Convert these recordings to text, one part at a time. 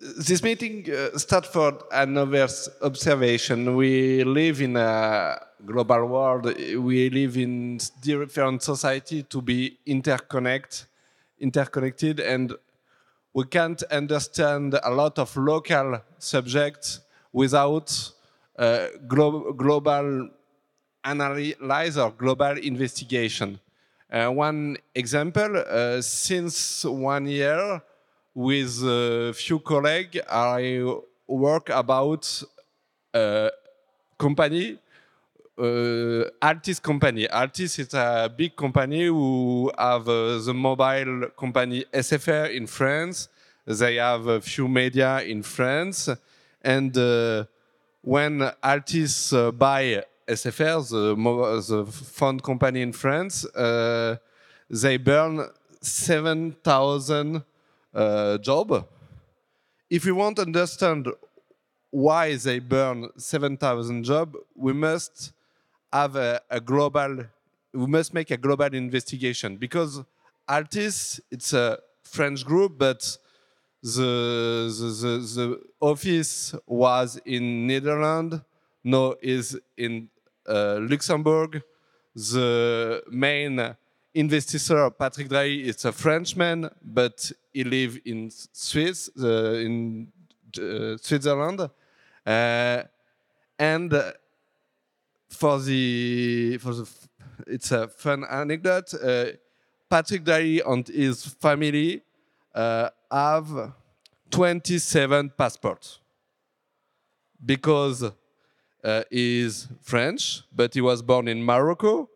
this meeting uh, starts for another observation. We live in a global world. We live in different society to be interconnect, interconnected, and we can't understand a lot of local subjects without uh, glo global analyze or global investigation. Uh, one example, uh, since one year, with a few colleagues, I work about a company, uh, Altice company. Altice is a big company who have uh, the mobile company SFR in France. They have a few media in France. And uh, when Altice uh, buy SFR, the, the fund company in France, uh, they burn 7,000 uh, job. If we want to understand why they burn 7,000 jobs, we must have a, a, global, we must make a global investigation because Altice, it's a French group, but the, the, the, the office was in Netherlands, now is in uh, Luxembourg. The main investigator Patrick Drahi is a Frenchman, but he lives in Swiss, uh, in uh, Switzerland, uh, and for the for the it's a fun anecdote. Uh, Patrick Drahi and his family uh, have 27 passports because uh, is French, but he was born in Morocco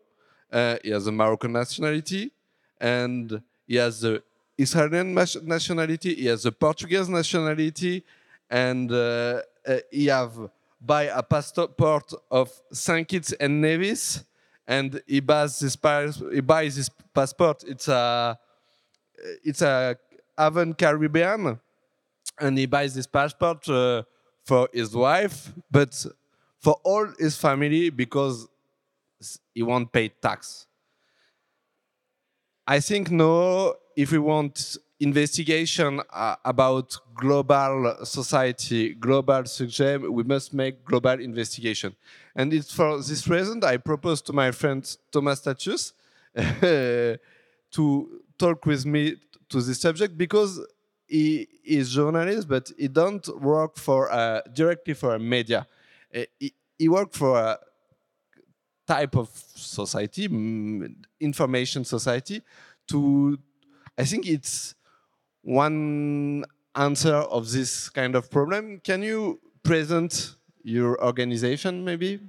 uh, he has a Moroccan nationality, and he has the Israeli nationality. He has the Portuguese nationality, and uh, uh, he have buy a passport of Saint Kitts and Nevis, and he buys this he buys passport. It's a it's a Haven Caribbean, and he buys this passport uh, for his wife, but for all his family because he won't pay tax. I think no, if we want investigation uh, about global society, global subject, we must make global investigation. And it's for this reason I propose to my friend Tomas Statius to talk with me to this subject because he is journalist, but he don't work for uh, directly for a media. Uh, he, he worked for a type of society, information society, to I think it's one answer of this kind of problem. Can you present your organization, maybe?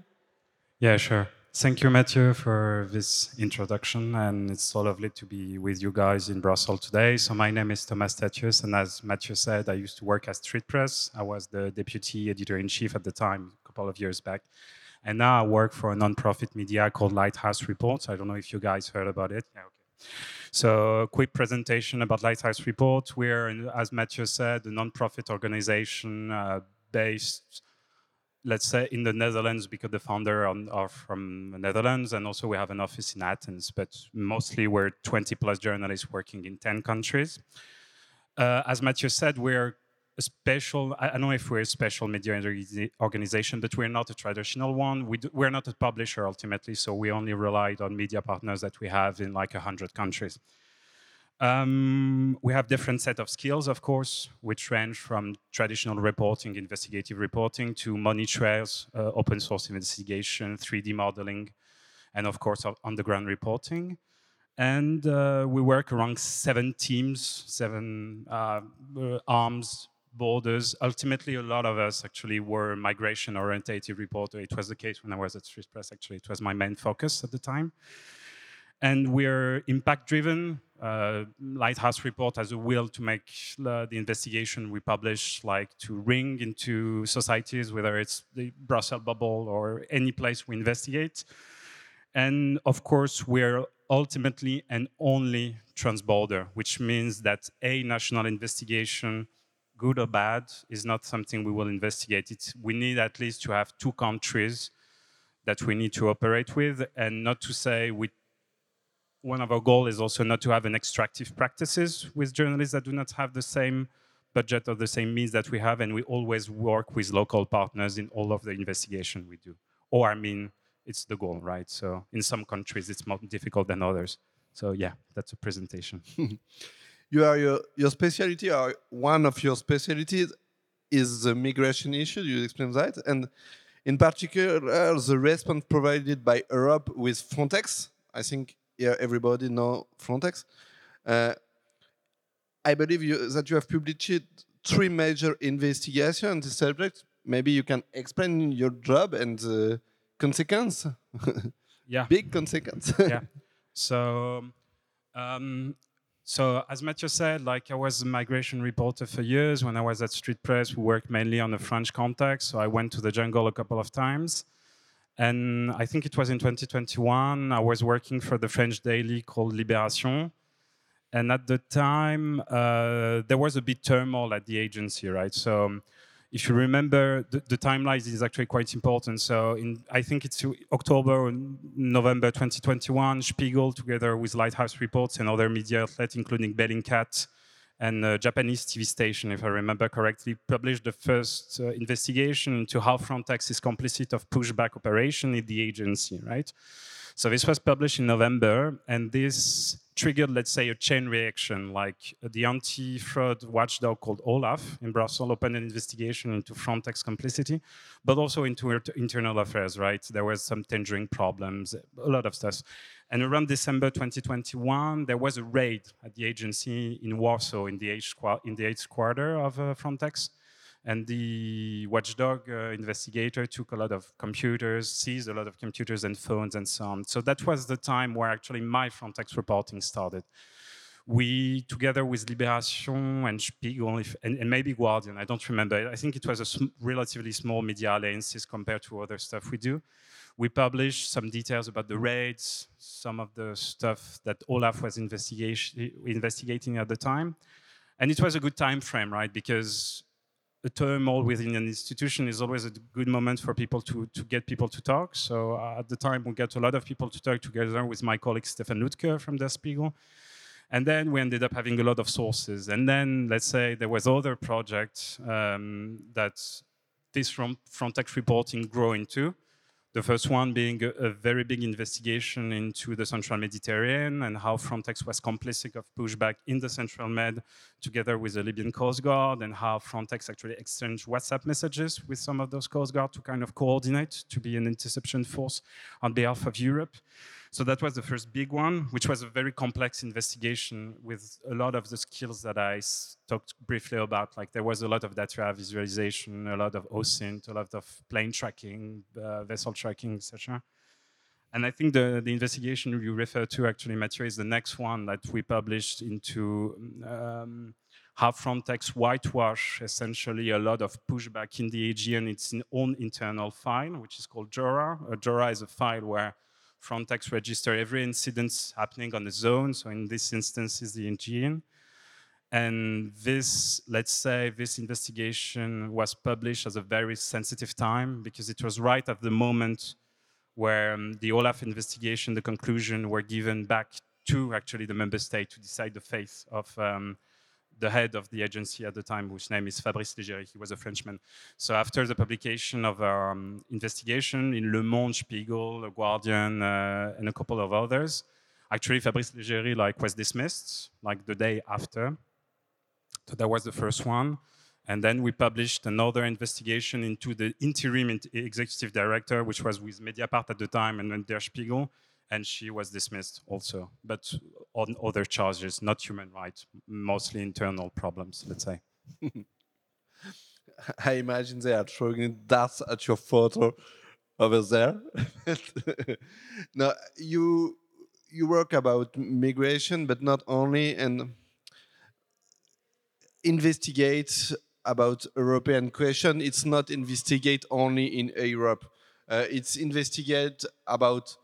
Yeah, sure. Thank you, Mathieu, for this introduction, and it's so lovely to be with you guys in Brussels today. So my name is Tomas Statius, and as Mathieu said, I used to work at StreetPress. I was the deputy editor-in-chief at the time, a couple of years back. And now I work for a nonprofit media called Lighthouse Reports. I don't know if you guys heard about it. Yeah, okay. So, a quick presentation about Lighthouse Report. We're, as Mathieu said, a nonprofit organization uh, based, let's say, in the Netherlands because the founder are from the Netherlands, and also we have an office in Athens. But mostly, we're 20 plus journalists working in 10 countries. Uh, as Mathieu said, we're a special, I don't know if we're a special media organization, but we're not a traditional one. We do, we're not a publisher ultimately, so we only relied on media partners that we have in like 100 countries. Um, we have different set of skills, of course, which range from traditional reporting, investigative reporting, to money trails, uh, open source investigation, 3D modeling, and of course, underground reporting. And uh, we work around seven teams, seven uh, arms borders. Ultimately, a lot of us actually were migration-orientated reporter. It was the case when I was at StreetPress, actually. It was my main focus at the time. And we're impact-driven. Uh, Lighthouse Report has a will to make uh, the investigation we publish like to ring into societies, whether it's the Brussels bubble or any place we investigate. And of course, we're ultimately and only transborder, which means that a national investigation good or bad, is not something we will investigate. It's, we need at least to have two countries that we need to operate with, and not to say we. One of our goals is also not to have an extractive practices with journalists that do not have the same budget or the same means that we have, and we always work with local partners in all of the investigation we do. Or I mean, it's the goal, right? So in some countries, it's more difficult than others. So yeah, that's a presentation. you are your your specialty or one of your specialties is the migration issue. You explain that, and in particular, the response provided by Europe with Frontex. I think yeah, everybody know Frontex. Uh, I believe you, that you have published three major investigations on this subject. Maybe you can explain your job and the consequence. yeah. Big consequence. yeah. So, um, so as Mathieu said, like I was a migration reporter for years. When I was at StreetPress, we worked mainly on the French context. So I went to the jungle a couple of times. And I think it was in 2021, I was working for the French daily called Libération. And at the time, uh, there was a bit turmoil at the agency, right? So if you remember, the, the timeline is actually quite important. So in, I think it's October or November 2021, Spiegel, together with Lighthouse Reports and other media outlets, including Bellingcat and a Japanese TV station, if I remember correctly, published the first uh, investigation into how Frontex is complicit of pushback operation in the agency, right? So this was published in November, and this triggered, let's say, a chain reaction. Like the anti-fraud watchdog called OLAF in Brussels opened an investigation into Frontex complicity, but also into internal affairs. Right, there was some tendering problems, a lot of stuff. And around December 2021, there was a raid at the agency in Warsaw in the eighth, in the eighth quarter of uh, Frontex. And the watchdog uh, investigator took a lot of computers, seized a lot of computers and phones and so on. So that was the time where actually my Frontex reporting started. We, together with Libération and Spiegel, if, and, and, maybe Guardian, I don't remember. I think it was a sm relatively small media alliances compared to other stuff we do. We published some details about the raids, some of the stuff that Olaf was investigating at the time. And it was a good time frame, right? Because a turmoil within an institution is always a good moment for people to, to get people to talk. So uh, at the time, we got a lot of people to talk together with my colleague Steffen Lüdke from Der Spiegel. And then we ended up having a lot of sources. And then, let's say, there was other projects um, that this from Frontex reporting grew into. The first one being a, a, very big investigation into the Central Mediterranean and how Frontex was complicit of pushback in the Central Med together with the Libyan Coast Guard and how Frontex actually exchanged WhatsApp messages with some of those Coast Guard to kind of coordinate to be an interception force on behalf of Europe. So that was the first big one, which was a very complex investigation with a lot of the skills that I talked briefly about. Like there was a lot of data visualization, a lot of OSINT, a lot of plane tracking, uh, vessel tracking, etc. And I think the, the investigation you refer to actually, Mathieu, is the next one that we published into um, how Frontex whitewash essentially a lot of pushback in the Aegean. It's own internal file, which is called JORA. Uh, JORA is a file where Frontex register every incident happening on the zone. So in this instance is the Aegean. And this, let's say, this investigation was published at a very sensitive time because it was right at the moment where um, the Olaf investigation, the conclusion were given back to actually the member state to decide the fate of um, the head of the agency at the time, whose name is Fabrice Leggeri. He was a Frenchman. So after the publication of our um, investigation in Le Monde, Spiegel, The Guardian, uh, and a couple of others, actually Fabrice Leggeri like was dismissed like the day after. So that was the first one. And then we published another investigation into the interim executive director, which was with Mediapart at the time and then Der Spiegel and she was dismissed also, but on other charges, not human rights, mostly internal problems, let's say. I imagine they are throwing darts at your photo over there. now you you work about migration, but not only, and investigate about European question. It's not investigate only in Europe. Uh, it's investigate about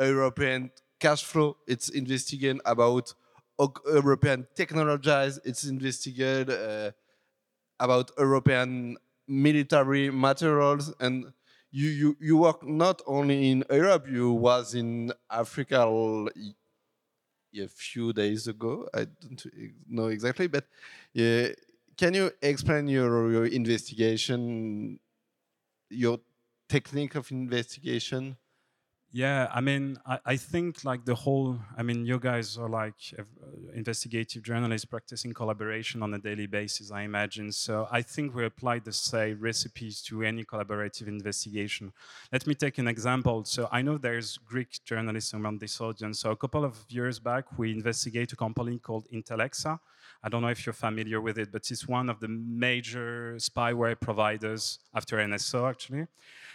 European cash flow. It's investigating about European technologies. It's investigating uh, about European military materials. And you, you, you work not only in Europe, you was in Africa a few days ago. I don't know exactly, but uh, can you explain your, your investigation, your technique of investigation? Yeah, I mean, I, I, think like the whole, I mean, you guys are like uh, investigative journalists practicing collaboration on a daily basis, I imagine. So I think we apply the same recipes to any collaborative investigation. Let me take an example. So I know there's Greek journalists around this audience. So a couple of years back, we investigated a company called Intellexa. I don't know if you're familiar with it, but it's one of the major spyware providers after NSO, actually.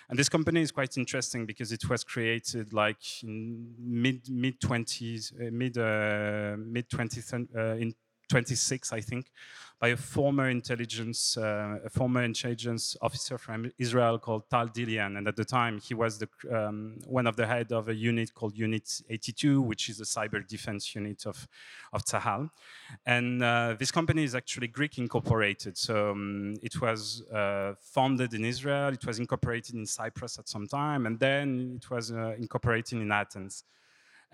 And this company is quite interesting because it was created like in mid mid twenties, uh, mid uh, mid twenties uh, in 26, I think, by a former intelligence, uh, a former intelligence officer from Israel called Tal Dilian. And at the time, he was the, um, one of the head of a unit called Unit 82, which is a cyber defense unit of, of Tzahal. And uh, this company is actually Greek incorporated. So um, it was uh, founded in Israel, it was incorporated in Cyprus at some time, and then it was uh, incorporated in Athens.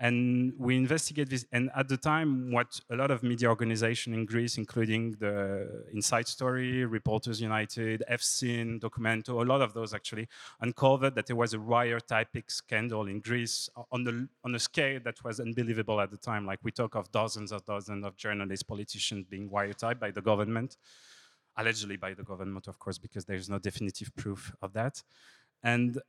And we investigate this. And at the time, what a lot of media organizations in Greece, including the Inside Story, Reporters United, EFSYN, Documento, a lot of those actually uncovered that there was a wiretaping scandal in Greece on, the, on a scale that was unbelievable at the time. Like we talk of dozens of dozens of journalists, politicians being wiretapped by the government, allegedly by the government, of course, because there's no definitive proof of that. And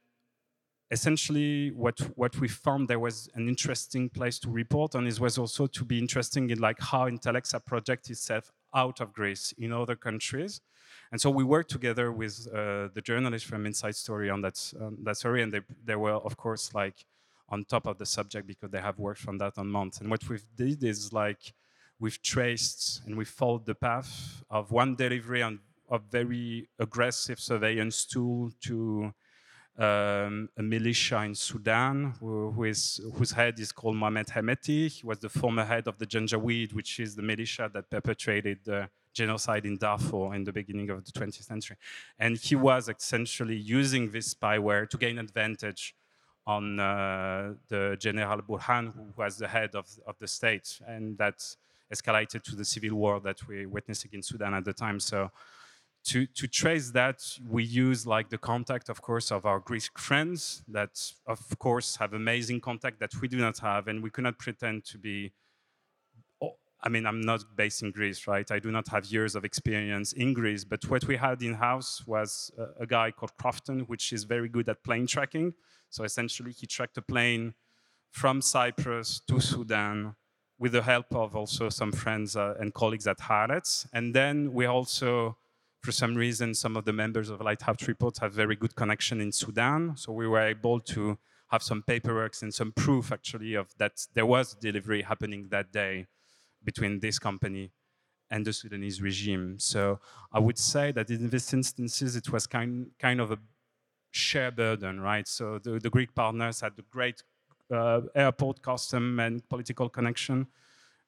essentially what what we found there was an interesting place to report on is was also to be interesting in like how Intellexa project itself out of Greece in other countries. And so we worked together with uh, the journalists from Inside Story on that, um, that story, and they, they were, of course, like on top of the subject because they have worked on that on months. And what we've did is like we've traced and we followed the path of one delivery on of very aggressive surveillance tool to um, a militia in Sudan who, who is, whose head is called Mohamed Hemeti. He was the former head of the Janjaweed, which is the militia that perpetrated the genocide in Darfur in the beginning of the 20th century. And he was essentially using this spyware to gain advantage on uh, the General Burhan, who was the head of, of the state. And that escalated to the civil war that we witnessing in Sudan at the time. So to, to trace that, we use like the contact, of course, of our Greek friends that, of course, have amazing contact that we do not have, and we cannot pretend to be. Oh, I mean, I'm not based in Greece, right? I do not have years of experience in Greece, but what we had in house was a, a guy called Crofton, which is very good at plane tracking. So essentially, he tracked a plane from Cyprus to Sudan with the help of also some friends uh, and colleagues at Haaretz. And then we also for some reason, some of the members of Lighthouse Reports have very good connection in Sudan. So we were able to have some paperwork and some proof actually of that there was delivery happening that day between this company and the Sudanese regime. So I would say that in these instances, it was kind, kind of a share burden, right? So the, the Greek partners had the great uh, airport custom and political connection.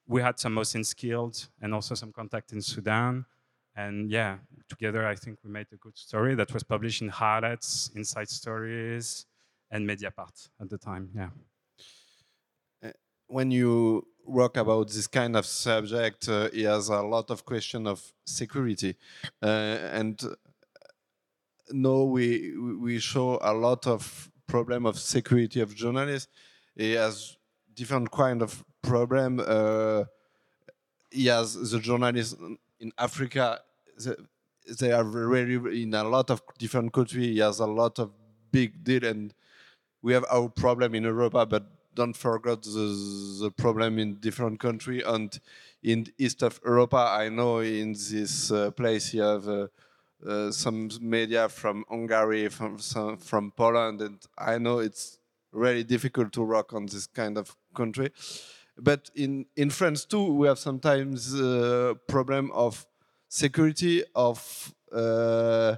We had some OSINT skilled and also some contact in Sudan. And yeah, together I think we made a good story that was published in Haaretz, Inside Stories, and Mediapart at the time. Yeah. Uh, when you work about this kind of subject, uh, he has a lot of question of security, uh, and uh, no, we we show a lot of problem of security of journalists. He has different kind of problem. Uh, he has the journalists in Africa, they are very in a lot of different countries. He has a lot of big deal, and we have our problem in Europe, but don't forget the, the problem in different countries. And in east of Europe, I know in this uh, place you have uh, uh, some media from Hungary, from some, from Poland, and I know it's really difficult to work on this kind of country. But in, in France too, we have sometimes uh, problem of security of uh,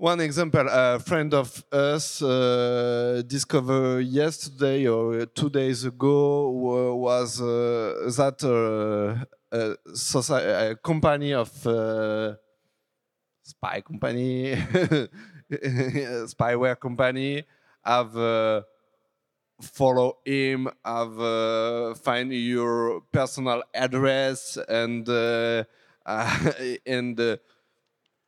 one example, a friend of us uh, discovered yesterday or two days ago was uh, that uh, a, a, company of uh, spy company, spyware company, have uh, follow him, have uh, find your personal address, and uh, uh, and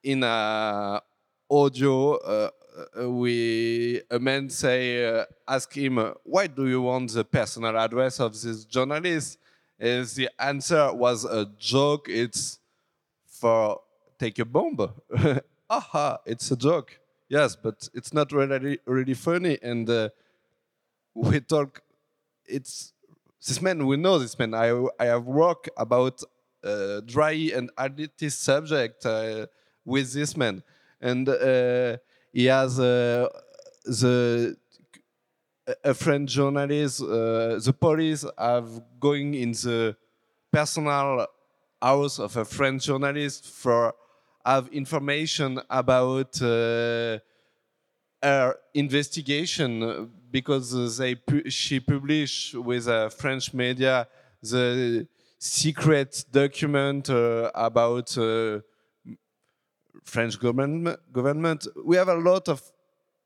in a audio, uh, uh, we a man say uh, ask him why do you want the personal address of this journalist? And the answer was a joke. It's for take a bomb. Aha! It's a joke. Yes, but it's not really really funny. And we talk. It's this man. We know this man. I I have worked about uh, dry and additive subject uh, with this man, and uh, he has uh, the a French journalist. Uh, the police have going in the personal house of a French journalist for have information about uh, her investigation uh, because uh, they pu- she published with a French media the secret document uh, about uh, French government. Government. We have a lot of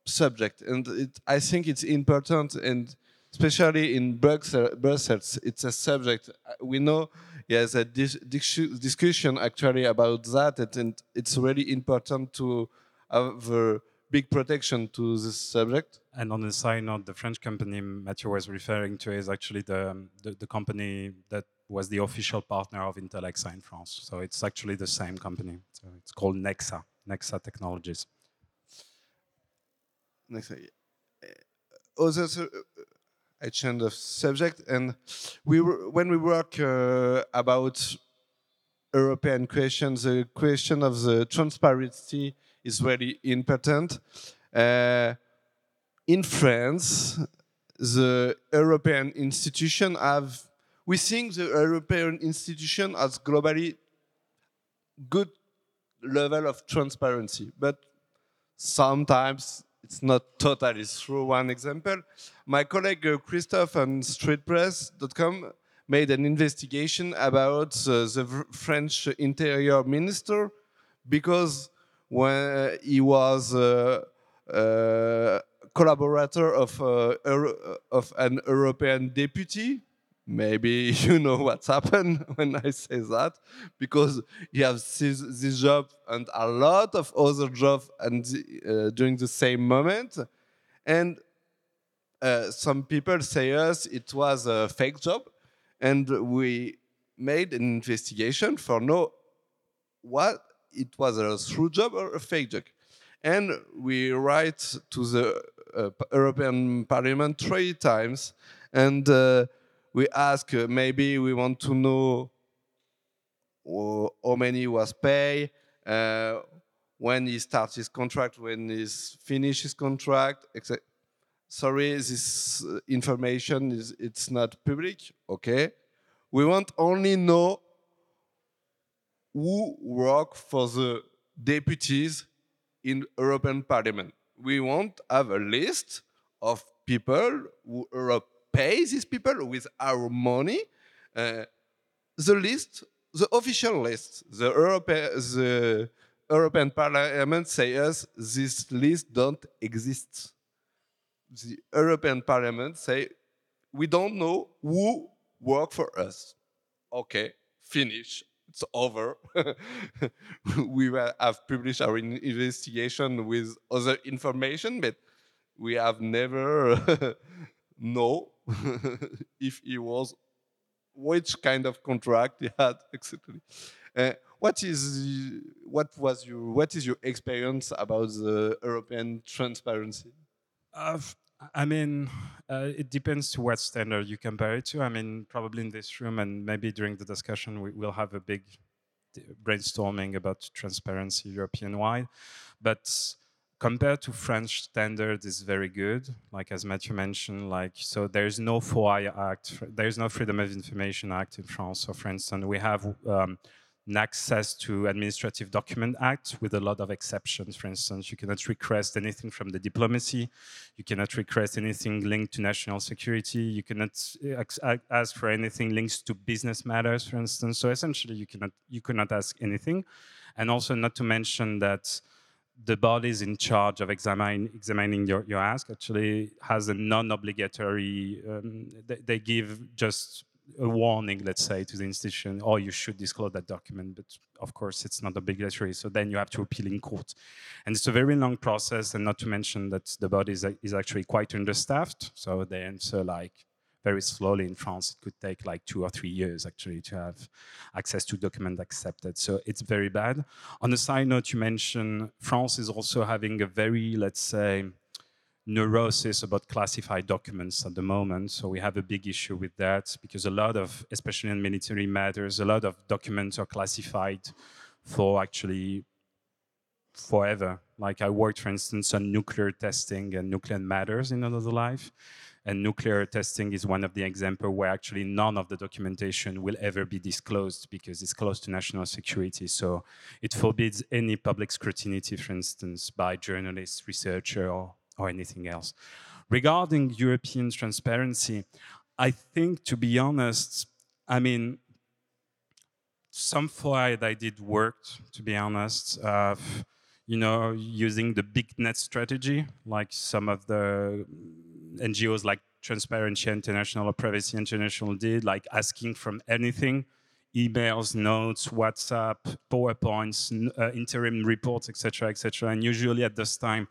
subject, and it, I think it's important, and especially in Brussels, it's a subject we know. Yes, a dis- dis- discussion actually about that, and it's really important to have a big protection to this subject. And on the side note, the French company Mathieu was referring to is actually the, um, the, the company that was the official partner of Intellexa in France. So it's actually the same company. So it's called Nexa, Nexa Technologies. Next, uh, other I change of subject, and we were, when we work uh, about European questions, the question of the transparency is very important. Uh, in France, the European institution have we think the European institution has globally good level of transparency, but sometimes it's not totally true. One example, my colleague uh, Christophe on streetpress.com made an investigation about uh, the French interior minister because when he was a uh, uh, collaborator of, uh, of an European deputy. Maybe you know what's happened when I say that, because he has this, this job and a lot of other jobs and uh, during the same moment, and uh, some people say us it was a fake job, and we made an investigation for know what it was a true job or a fake job, and we write to the uh, European Parliament three times, and uh, we ask uh, maybe we want to know how many was paid, uh, when he starts his contract, when he finishes his contract, etc. Sorry, this information is it's not public. Okay, we want only know who work for the deputies in European Parliament. We won't have a list of people who Europe pay these people with our money. Uh, the list, the official list, the, Europe, the European Parliament says this list don't exist. The European Parliament say we don't know who work for us. Okay, finish. It's over. we have published our investigation with other information, but we have never know if he was, which kind of contract he had, etc. Uh, what is what was your what is your experience about the European transparency? Uh, I mean, uh, it depends to what standard you compare it to. I mean, probably in this room and maybe during the discussion, we will have a big brainstorming about transparency European wide. But compared to French standard is very good. Like as Mathieu mentioned, like so there's no FOIA Act, there's no Freedom of Information Act in France. So for instance, we have um, access to Administrative Document Act with a lot of exceptions. For instance, you cannot request anything from the diplomacy, you cannot request anything linked to national security, you cannot ask for anything linked to business matters, for instance. So essentially, you cannot you cannot ask anything, and also not to mention that the bodies in charge of examine, examining your, your ask actually has a non-obligatory, um, they, they, give just a warning, let's say, to the institution, oh, you should disclose that document. But of course, it's not obligatory. So then you have to appeal in court. And it's a very long process, and not to mention that the body is, is actually quite understaffed. So they answer like very slowly in France. It could take like two or three years actually to have access to document accepted. So it's very bad. On a side note, you mentioned France is also having a very, let's say, neurosis about classified documents at the moment. So we have a big issue with that because a lot of, especially in military matters, a lot of documents are classified for actually forever. Like I worked, for instance, on nuclear testing and nuclear matters in another life. And nuclear testing is one of the examples where actually none of the documentation will ever be disclosed because it's close to national security. So it forbids any public scrutiny, for instance, by journalists, researchers, or, or anything else. Regarding European transparency, I think, to be honest, I mean, some FOI I did worked, to be honest. Uh, you know, using the big net strategy, like some of the NGOs like Transparency International or Privacy International did, like asking from anything, emails, notes, WhatsApp, PowerPoints, uh, interim reports, etc., etc. And usually at this time,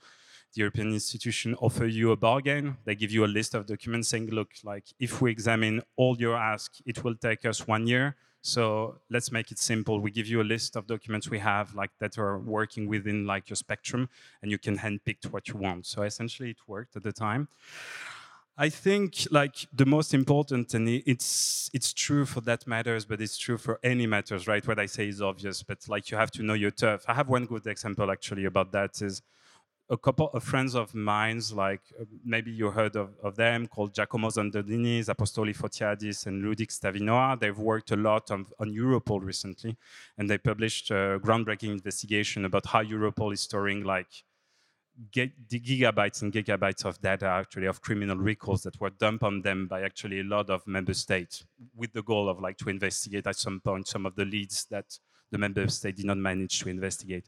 the European institution offer you a bargain. They give you a list of documents saying, look, like if we examine all your ask, it will take us one year. So let's make it simple. We give you a list of documents we have like that are working within like your spectrum and you can handpick what you want. So essentially it worked at the time. I think like the most important, and it's it's true for that matters, but it's true for any matters, right? What I say is obvious, but like you have to know your turf. I have one good example actually about that is a couple of friends of mine, like uh, maybe you heard of, of, them, called Giacomo Zandonini, Apostoli Fotiadis, and Ludek Stavinoha. They've worked a lot on, on, Europol recently, and they published a groundbreaking investigation about how Europol is storing like gigabytes and gigabytes of data actually of criminal records that were dumped on them by actually a lot of member states with the goal of like to investigate at some point some of the leads that the member state did not manage to investigate.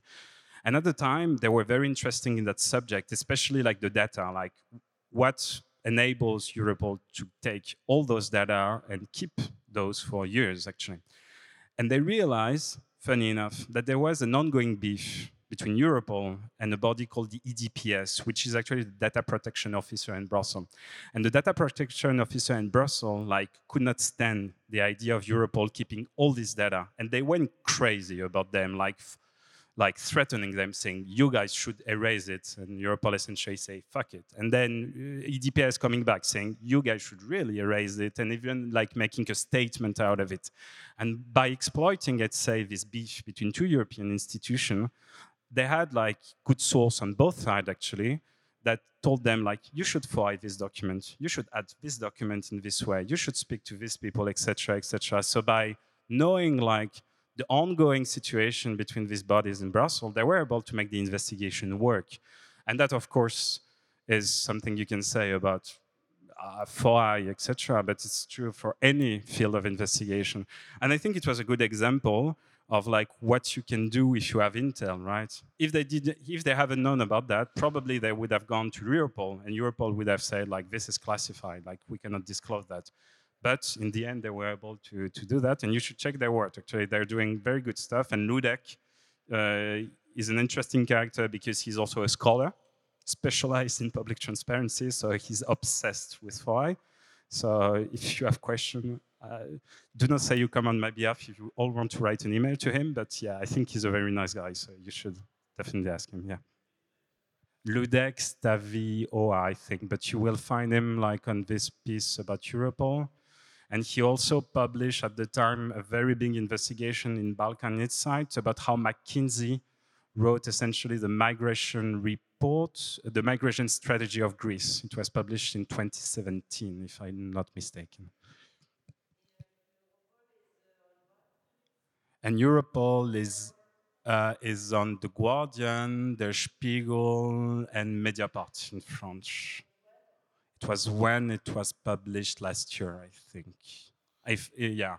And at the time, they were very interesting in that subject, especially like the data, like what enables Europol to take all those data and keep those for years, actually. And they realized, funny enough, that there was an ongoing beef between Europol and a body called the EDPS, which is actually the data protection officer in Brussels. And the data protection officer in Brussels like could not stand the idea of Europol keeping all this data, and they went crazy about them, like like threatening them, saying, you guys should erase it. And Europol essentially say, fuck it. And then uh, EDPS coming back saying, you guys should really erase it, and even like making a statement out of it. And by exploiting, let's say, this beef between two European institutions, they had like good source on both sides actually that told them like you should file this document you should add this document in this way you should speak to these people etc etc so by knowing like the ongoing situation between these bodies in Brussels, they were able to make the investigation work. And that, of course, is something you can say about uh, FOI, etc., but it's true for any field of investigation. And I think it was a good example of like what you can do if you have intel, right? If they did, if they haven't known about that, probably they would have gone to Europol, and Europol would have said like, "This is classified, like we cannot disclose that." But in the end, they were able to, to do that. And you should check their work. Actually, they're doing very good stuff. And Ludek uh, is an interesting character because he's also a scholar, specialized in public transparency. So he's obsessed with FOI. So if you have questions, uh, do not say you come on my behalf if you all want to write an email to him. But yeah, I think he's a very nice guy. So you should definitely ask him. Yeah. Ludek Stavinoha, I think, but you will find him like on this piece about Europol. And he also published at the time a very big investigation in Balkan Insight about how McKinsey wrote essentially the migration report, the migration strategy of Greece. It was published in 2017, if I'm not mistaken. And Europol is uh, is on The Guardian, Der Spiegel, and Mediapart in French. It was when it was published last year, I think. Uh, yeah,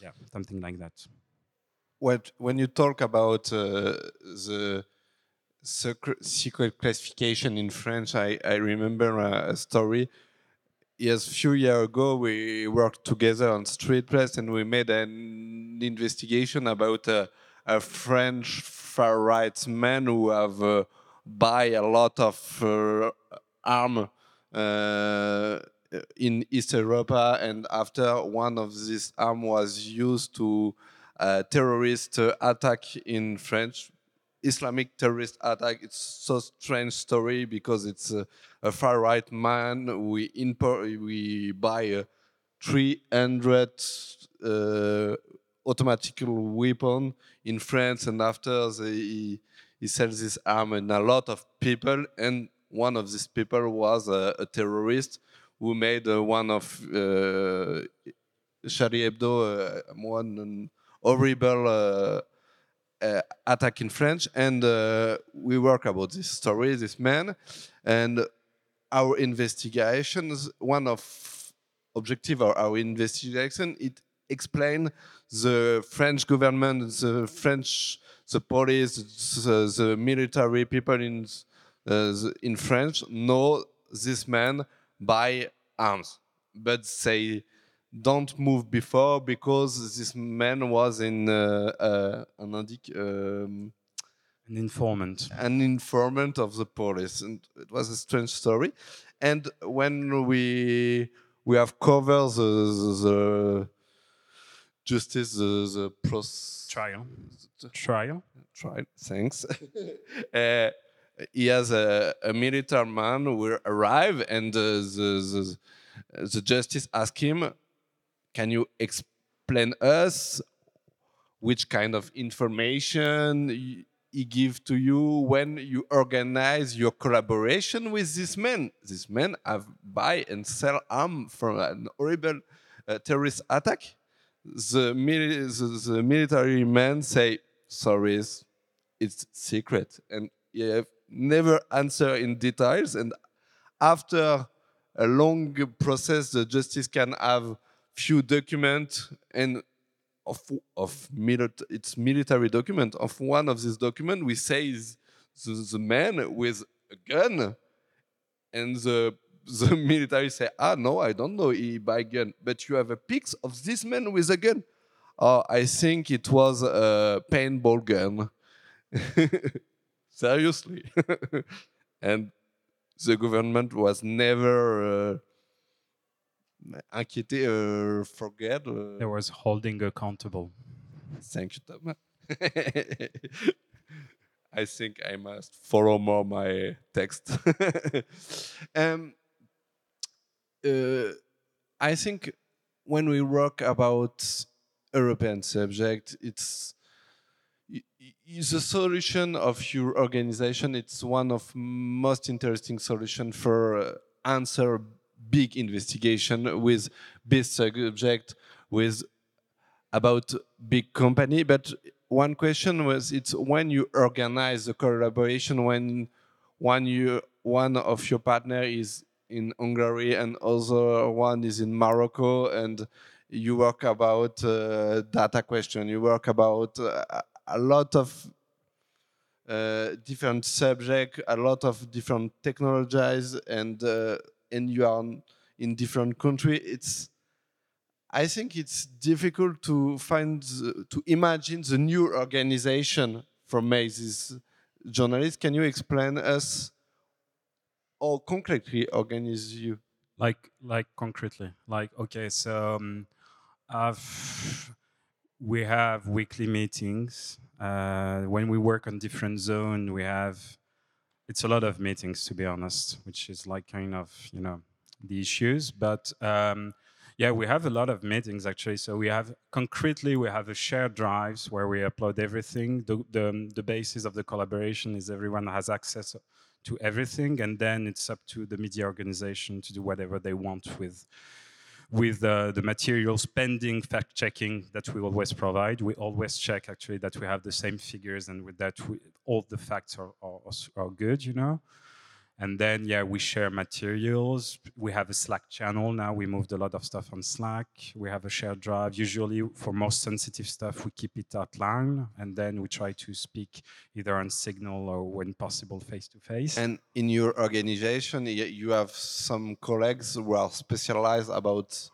yeah, something like that. What, when you talk about uh, the secret, classification in French, I, I remember a, a story. yes, a few years ago we worked together on StreetPress and we made an investigation about uh, a French far right man who have uh, buy a lot of uh, arm in East Europa, and after one of these arm was used to uh, terrorist attack in French, Islamic terrorist attack. It's so strange story because it's a, a far right man. We import, we buy a 300 uh, automatic weapon in France, and after the, he, he sells this arm and a lot of people, and one of these people was a, a terrorist who made uh, one of uh, Charlie Hebdo uh, one horrible uh, uh, attack in French, and we work about this story, this man, and our investigations. One of objective of our investigation it explain the French government, the French, the police, the, the military people in in French know this man by arms, but they don't move before because this man was in uh, uh, an, um, an informant, an informant of the police, and it was a strange story. And when we we have covered the, the, the justice, the, the pros trial, trial, trial. Thanks. uh, he has a, a military man who arrive, and uh, the, the the justice ask him can you explain us which kind of information he give to you when you organize your collaboration with this man? This man have buy and sell arm from an horrible uh, terrorist attack. The, the, the, military man say, sorry, it's secret. And you have never answer in details. And after a long process, the justice can have few documents and of of it's military document. Of one of these document we say the, the man with a gun and the the military say ah no i don't know he buy gun but you have a pics of this man with a gun. Oh i think it was a paintball gun seriously and the government was never uh, inquiété, uh, forget. Uh, there was holding accountable. Thank you, Tom. I think I must follow more my text. um, uh, I think when we work about European subject, it's the solution of your organization. It's one of most interesting solution for uh, answer big investigation with big subject with about big company but one question was it's when you organize the collaboration when one you one of your partner is in Hungary and other one is in Morocco and you work about uh, data question you work about uh, a lot of uh, different subject a lot of different technologies and uh, and you are in different country. It's i think it's difficult to find to imagine the new organization for these journalists can you explain us or concretely organize you? Like like concretely. Like okay so um, we have weekly meetings uh, when we work on different zone we have it's a lot of meetings to be honest, which is like kind of you know the issues. But um, yeah, we have a lot of meetings actually. So we have concretely we have a shared drives where we upload everything. The, the the basis of the collaboration is everyone has access to everything, and then it's up to the media organization to do whatever they want with with uh, the material spending fact checking that we always provide. We always check actually that we have the same figures and with that we, all the facts are, are, are good, you know. And then, yeah, we share materials. We have a Slack channel now. We moved a lot of stuff on Slack. We have a shared drive. Usually, for most sensitive stuff, we keep it outline, and then we try to speak either on Signal or, when possible, face to face. And in your organization, you have some colleagues who are specialized about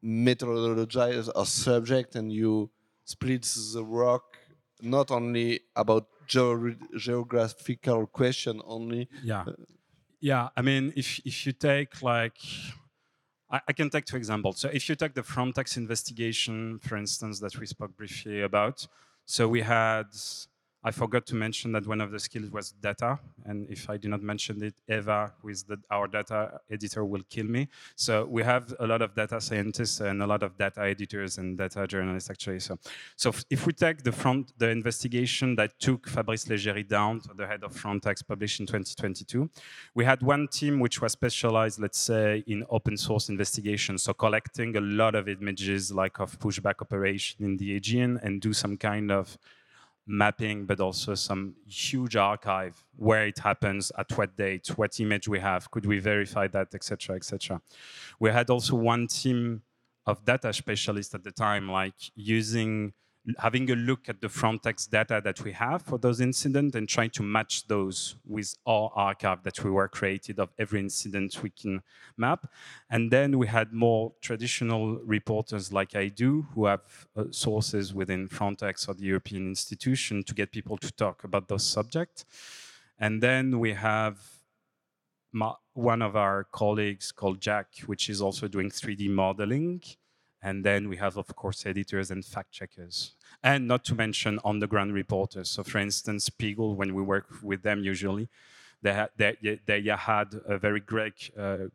methodology or subject, and you split the work not only about geographical question only. Yeah, uh, yeah. I mean, if if you take like, I, I, can take two examples. So if you take the Frontex investigation, for instance, that we spoke briefly about. So we had I forgot to mention that one of the skills was data. And if I do not mention it, Eva, who is the, our data editor, will kill me. So we have a lot of data scientists and a lot of data editors and data journalists, actually. So, so if we take the front, the investigation that took Fabrice Leggeri down, to the head of Frontex, published in 2022, we had one team which was specialized, let's say, in open source investigation. So collecting a lot of images like of pushback operation in the Aegean and do some kind of mapping, but also some huge archive where it happens, at what date, what image we have, could we verify that, etc., etc. We had also one team of data specialists at the time, like using having a look at the Frontex data that we have for those incidents and trying to match those with our archive that we were created of every incident we can map. And then we had more traditional reporters like I do, who have uh, sources within Frontex or the European institution to get people to talk about those subjects. And then we have one of our colleagues called Jack, which is also doing 3D modeling and then we have, of course, editors and fact checkers. And not to mention on the ground reporters. So, for instance, Spiegel, when we work with them usually, they, had, they, they had a very great, uh,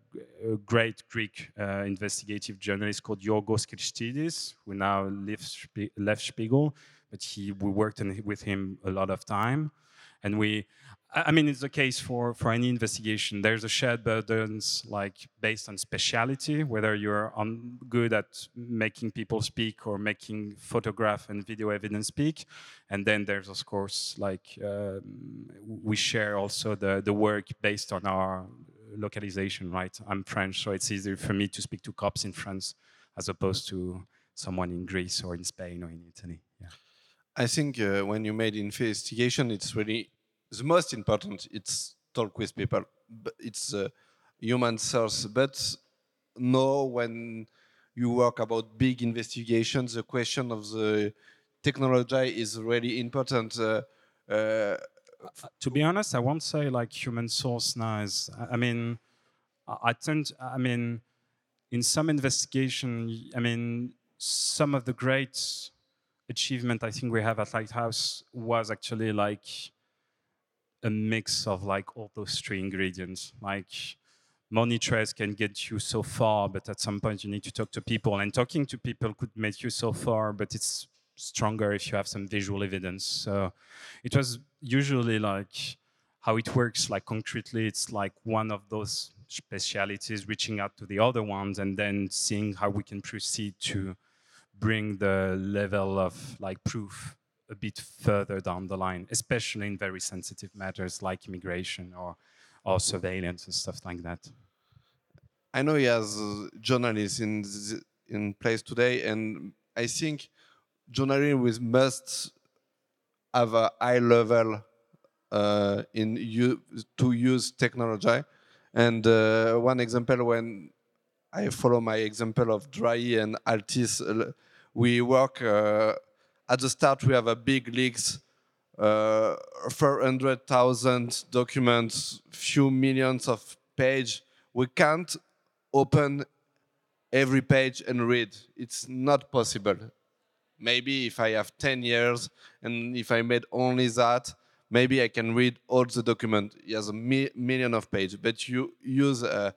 great Greek uh, investigative journalist called Yorgos Christides, who now left, left Spiegel, but he, we worked in, with him a lot of time. And we, I mean, it's the case for, for any investigation. There's a shared burdens, like based on speciality, whether you're on, good at making people speak or making photograph and video evidence speak. And then there's, of course, like um, we share also the, the work based on our localization, right? I'm French, so it's easier for me to speak to cops in France as opposed to someone in Greece or in Spain or in Italy. I think uh, when you made investigation, it's really the most important. It's talk with people it's a human source. But no when you work about big investigations the question of the technology is really important uh, uh, to be honest i won't say like human source now is i mean i tend i mean in some investigation i mean some of the great achievement i think we have at lighthouse was actually like a mix of like all those three ingredients. Like money trace can get you so far, but at some point you need to talk to people, and talking to people could make you so far, but it's stronger if you have some visual evidence. So it was usually like how it works, like concretely, it's like one of those specialities reaching out to the other ones and then seeing how we can proceed to bring the level of like proof a bit further down the line, especially in very sensitive matters like immigration or, or surveillance and stuff like that. I know he has journalists in in place today, and I think journalism must have a high level uh, in to use technology. And uh, one example, when I follow my example of Drahi and Altice, uh, we work uh, at the start we have a big leaks, uh, 400,000 documents, few millions of page. We can't open every page and read. It's not possible. Maybe if I have 10 years and if I made only that, maybe I can read all the document. He has a mi million of pages, but you use a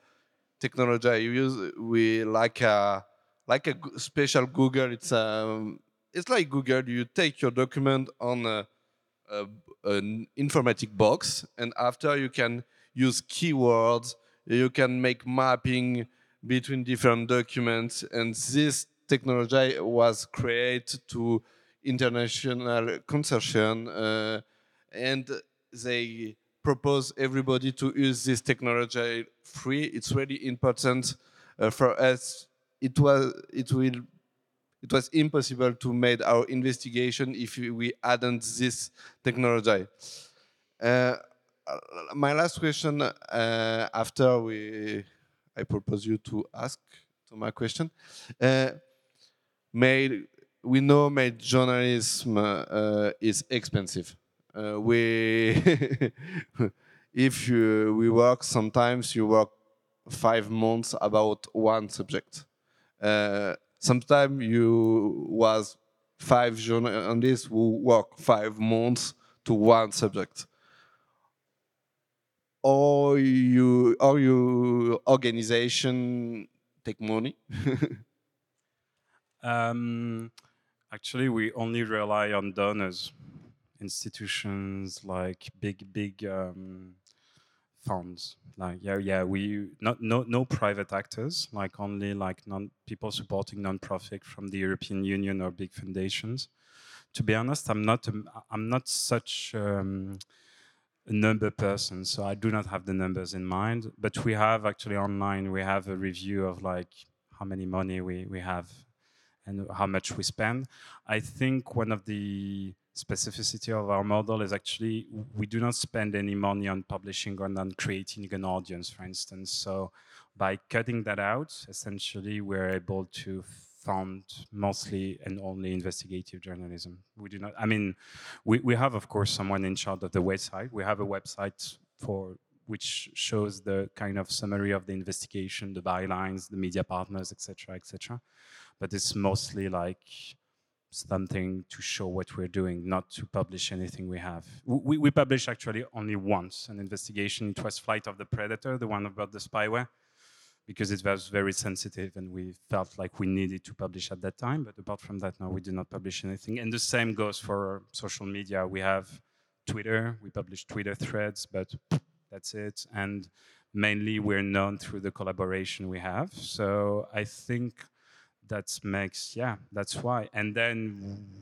technology. You use we like a like a special Google. It's um, it's like Google. You take your document on a, a, an informatic box, and after you can use keywords. You can make mapping between different documents, and this technology was created to international consortium, uh, and they propose everybody to use this technology free. It's really important uh, for us. It was it will it was impossible to make our investigation if we hadn't this technology. Uh, my last question uh, after we I propose you to ask to my question. Uh, made we know made journalism uh, is expensive. Uh, we if you, we work sometimes you work five months about one subject. Uh, sometimes you was five journalists who work five months to one subject. Or you or your organization take money? Um, actually we only rely on donors. Institutions like big big um, funds like yeah yeah we not no no private actors like only like non people supporting non-profit from the european union or big foundations to be honest i'm not um, i'm not such um, a number person, so I do not have the numbers in mind. But we have actually online, we have a review of like how many money we, we have and how much we spend. I think one of the specificity of our model is actually we do not spend any money on publishing or on creating an audience, for instance. So by cutting that out, essentially we're able to fund mostly and only investigative journalism. We do not, I mean, we, we have, of course, someone in charge of the website. We have a website for which shows the kind of summary of the investigation, the bylines, the media partners, etc., etc. But it's mostly like something to show what we're doing, not to publish anything we have. We, we published actually only once an investigation. It was Flight of the Predator, the one about the spyware because it was very sensitive and we felt like we needed to publish at that time. But apart from that, no, we did not publish anything. And the same goes for social media. We have Twitter, we publish Twitter threads, but that's it. And mainly we're known through the collaboration we have. So I think that makes, yeah, that's why. And then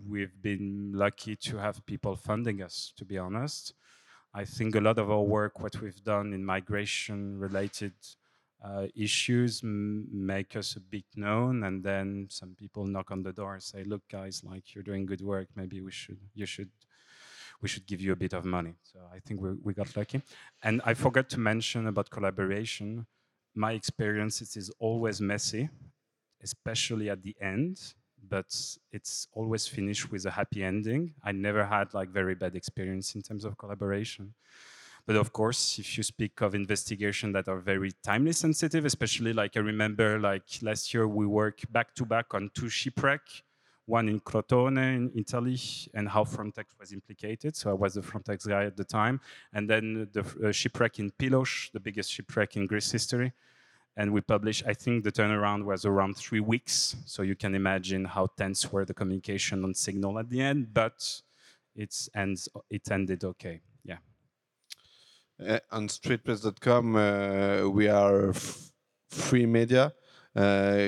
we've been lucky to have people funding us, to be honest. I think a lot of our work, what we've done in migration related uh, issues make us a bit known and then some people knock on the door and say look guys like you're doing good work. Maybe we should you should we should give you a bit of money. So i think we, we got lucky. And i forgot to mention about collaboration. My experience it is always messy especially at the end but it's always finished with a happy ending i never had like very bad experience in terms of collaboration but of course, if you speak of investigation that are very timely sensitive, especially like I remember like last year we worked back to back on two shipwreck, one in Crotone in Italy and how Frontex was implicated. So I was the Frontex guy at the time. And then the uh, shipwreck in Pylos, the biggest shipwreck in Greece history. And we published, I think the turnaround was around three weeks. So you can imagine how tense were the communication on signal at the end, but it's ends, it ended okay. Uh, on streetpress.com, uh, we are free media, uh,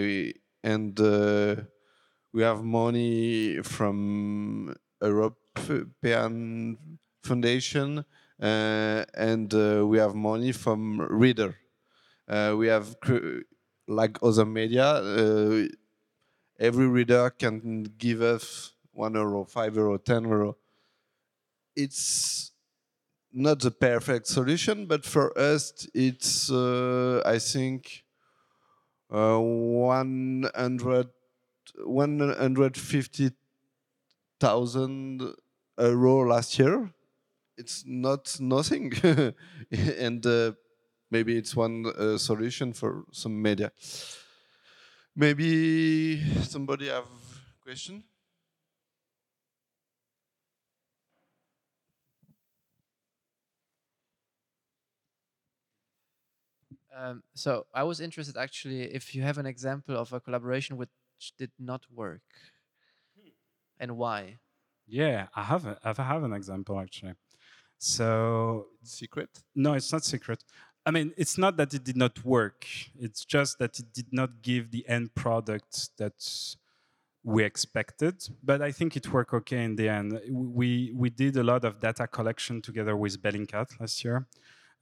and we have money from European Foundation, and we have money from Reader. We have like other media, every reader can give us one euro, five euro, ten euro. It's not the perfect solution, but for us, it's uh, I think uh, 100, 150,000 euro last year. It's not nothing, and uh, maybe it's one uh, solution for some media. Maybe somebody have question. Um, so I was interested actually if you have an example of a collaboration which did not work and why. Yeah, I have a, I have an example actually. So secret? No, it's not secret. I mean, it's not that it did not work. It's just that it did not give the end product that we expected, but I think it worked okay in the end. We we did a lot of data collection together with Bellingcat last year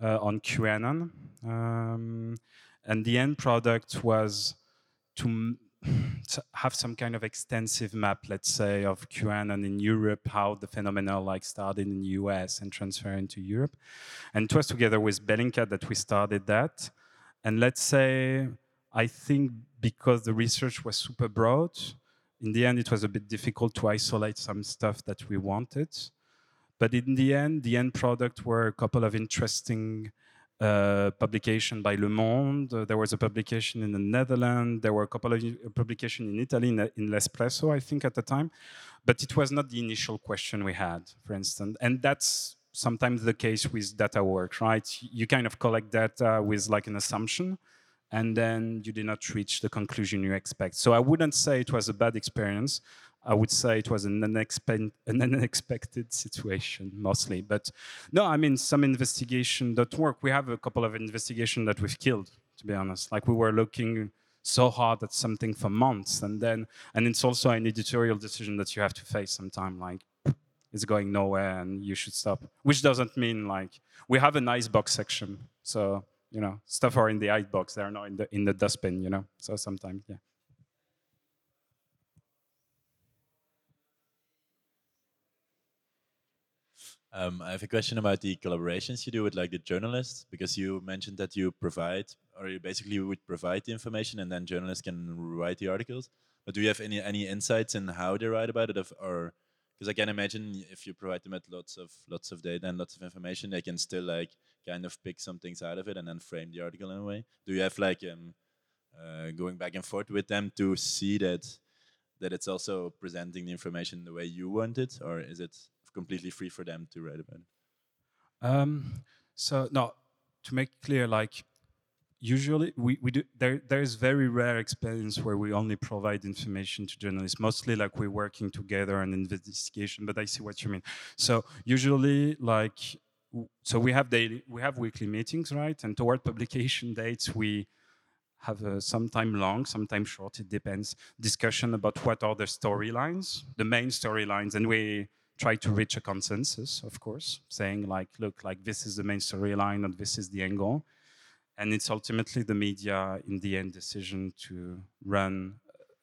uh, on QAnon, um, and the end product was to have some kind of extensive map, let's say, of QAnon in Europe, how the phenomenon like started in the US and transferred into Europe. And it was together with Bellingcat that we started that. And let's say, I think because the research was super broad, in the end, it was a bit difficult to isolate some stuff that we wanted. But in the end, the end product were a couple of interesting uh, publication by Le Monde. There was a publication in the Netherlands. There were a couple of publications in Italy, in, in L'Espresso, I think, at the time. But it was not the initial question we had, for instance. And that's sometimes the case with data work, right? You kind of collect data with like an assumption, and then you did not reach the conclusion you expect. So I wouldn't say it was a bad experience. I would say it was an, unexpe an unexpected situation mostly. But no, I mean, some investigation that work. We have a couple of investigations that we've killed, to be honest. Like we were looking so hard at something for months and then, and it's also an editorial decision that you have to face sometime like it's going nowhere and you should stop. Which doesn't mean like, we have an icebox section. So, you know, stuff are in the icebox, they're not in the, in the dustbin, you know? So sometimes, yeah. Um, I have a question about the collaborations you do with like the journalists, because you mentioned that you provide, or you basically would provide the information and then journalists can write the articles. But do you have any any insights in how they write about it, of, or because I can imagine if you provide them with lots of lots of data and lots of information, they can still like kind of pick some things out of it and then frame the article in a way. Do you have like um, uh, going back and forth with them to see that that it's also presenting the information the way you want it, or is it completely free for them to write about it? Um, so no, to make clear, like usually we, we do there there is very rare experience where we only provide information to journalists. Mostly like we're working together on investigation but i see what you mean. So usually like so we have daily we have weekly meetings right? And toward publication dates we have a sometime long sometime short it depends. Discussion about what are the storylines the main storylines and we try to reach a consensus, of course, saying like, look, like this is the main storyline and this is the angle. And it's ultimately the media in the end decision to run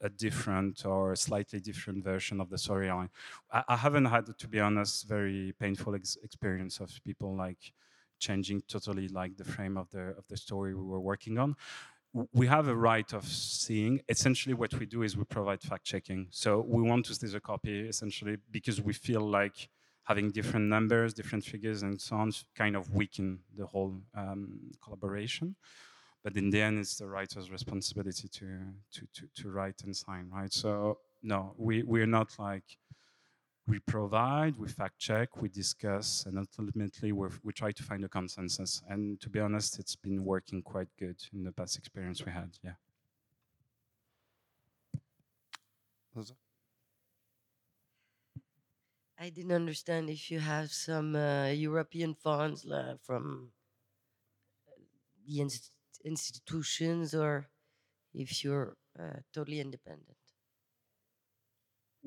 a different or a slightly different version of the storyline. I, I, haven't had, to be honest, very painful ex experience of people like changing totally like the frame of the of the story we were working on we have a right of seeing. Essentially, what we do is we provide fact checking. So we want to see the copy essentially because we feel like having different numbers, different figures, and so on kind of weaken the whole um, collaboration. But in the end, it's the writer's responsibility to, to, to, to write and sign, right? So no, we, we're not like we provide, we fact check, we discuss, and ultimately we try to find a consensus. And to be honest, it's been working quite good in the past experience we had. Yeah. I didn't understand if you have some uh, European funds uh, from the inst institutions or if you're uh, totally independent.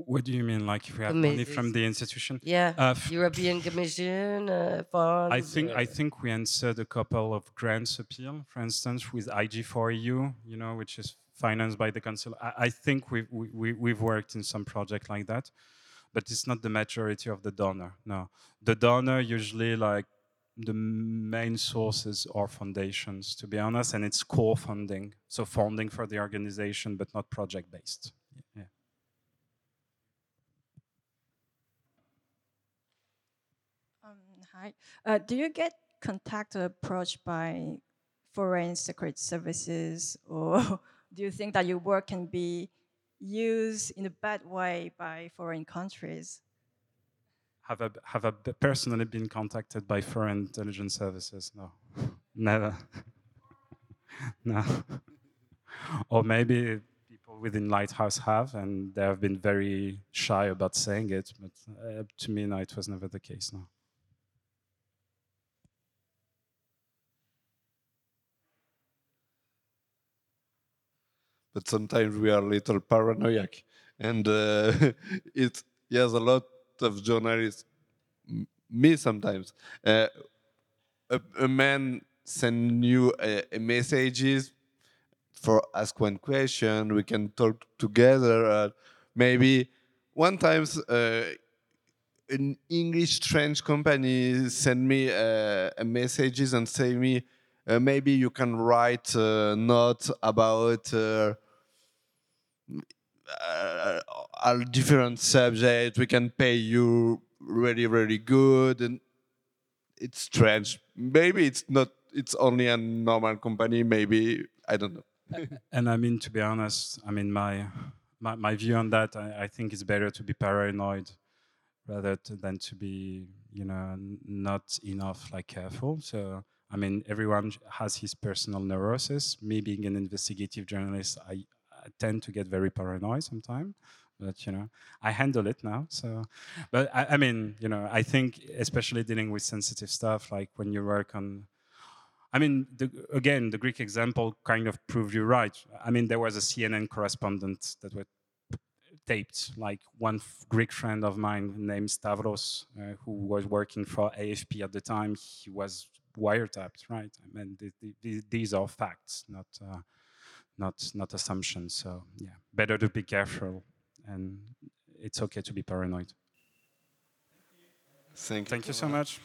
What do you mean, like if we have money from the institution? Yeah, uh, European Commission uh, funds. I think I think we answered a couple of grants appeal, for instance, with IJ4EU, you know, which is financed by the council. I, I think we've we, we've worked in some project like that, but it's not the majority of the donor. No, the donor usually like the main sources are foundations, to be honest, and it's core funding, so funding for the organization, but not project based. Yeah. Hi. Uh, do you get contact approached by foreign secret services or do you think that your work can be used in a bad way by foreign countries? Have I, have I personally been contacted by foreign intelligence services? No, never. no. or maybe people within Lighthouse have, and they have been very shy about saying it, but uh, to me, no, it was never the case, no. But sometimes we are a little paranoid and uh, it yes, a lot of journalists, me sometimes. Uh, a, a man send you a, a messages for ask one question. We can talk together. Uh, maybe one times uh, an English French company send me uh, a messages and say me uh, maybe you can write a note about uh, uh, a different subject. We can pay you really really good and it's strange. Maybe it's not. It's only a normal company. Maybe I don't know. And I mean, to be honest, I mean, my my, my view on that, I, I think it's better to be paranoid rather than to be, you know, not enough like careful. So, I mean, everyone has his personal neurosis. Me being an investigative journalist, I, I tend to get very paranoid sometimes. But you know, I handle it now. So, but I, I mean, you know, I think especially dealing with sensitive stuff, like when you work on I mean, the, again, the Greek example kind of proved you right. I mean, there was a CNN correspondent that were taped, like one f- Greek friend of mine named Stavros, uh, who was working for AFP at the time. He was wiretapped, right? I mean, th- th- th- these are facts, not uh, not not assumptions. So, yeah, better to be careful, and it's okay to be paranoid. Thank you. Thank you so much.